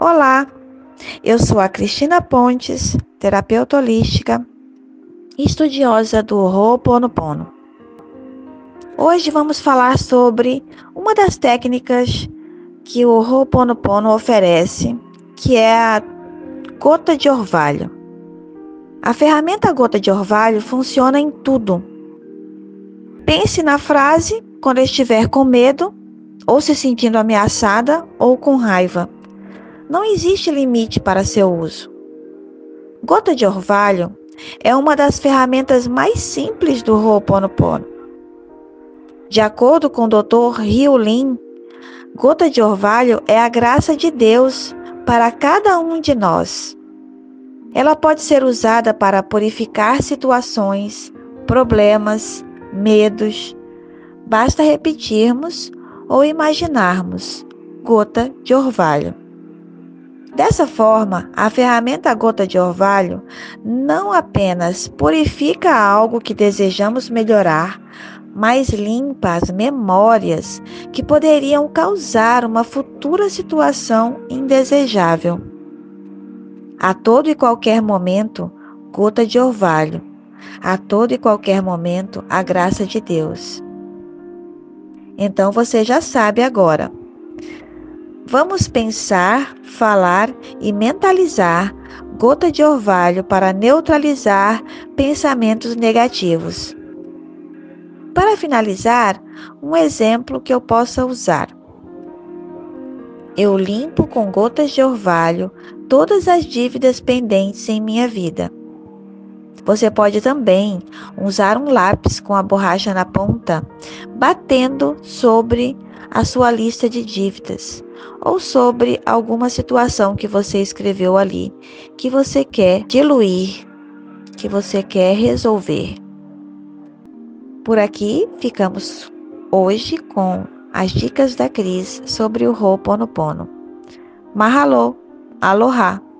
Olá, eu sou a Cristina Pontes, terapeuta holística e estudiosa do Ho'oponopono. Hoje vamos falar sobre uma das técnicas que o Ho'oponopono oferece, que é a gota de orvalho. A ferramenta gota de orvalho funciona em tudo. Pense na frase quando estiver com medo, ou se sentindo ameaçada ou com raiva. Não existe limite para seu uso. Gota de orvalho é uma das ferramentas mais simples do Ho'oponopono. De acordo com o Dr. Ryu Lin, gota de orvalho é a graça de Deus para cada um de nós. Ela pode ser usada para purificar situações, problemas, medos. Basta repetirmos ou imaginarmos gota de orvalho. Dessa forma, a ferramenta gota de orvalho não apenas purifica algo que desejamos melhorar, mas limpa as memórias que poderiam causar uma futura situação indesejável. A todo e qualquer momento, gota de orvalho. A todo e qualquer momento, a graça de Deus. Então você já sabe agora. Vamos pensar, falar e mentalizar gota de orvalho para neutralizar pensamentos negativos. Para finalizar, um exemplo que eu possa usar. Eu limpo com gotas de orvalho todas as dívidas pendentes em minha vida. Você pode também usar um lápis com a borracha na ponta, batendo sobre a sua lista de dívidas ou sobre alguma situação que você escreveu ali, que você quer diluir, que você quer resolver. Por aqui ficamos hoje com as dicas da Cris sobre o Ho'oponopono. Mahalo, aloha!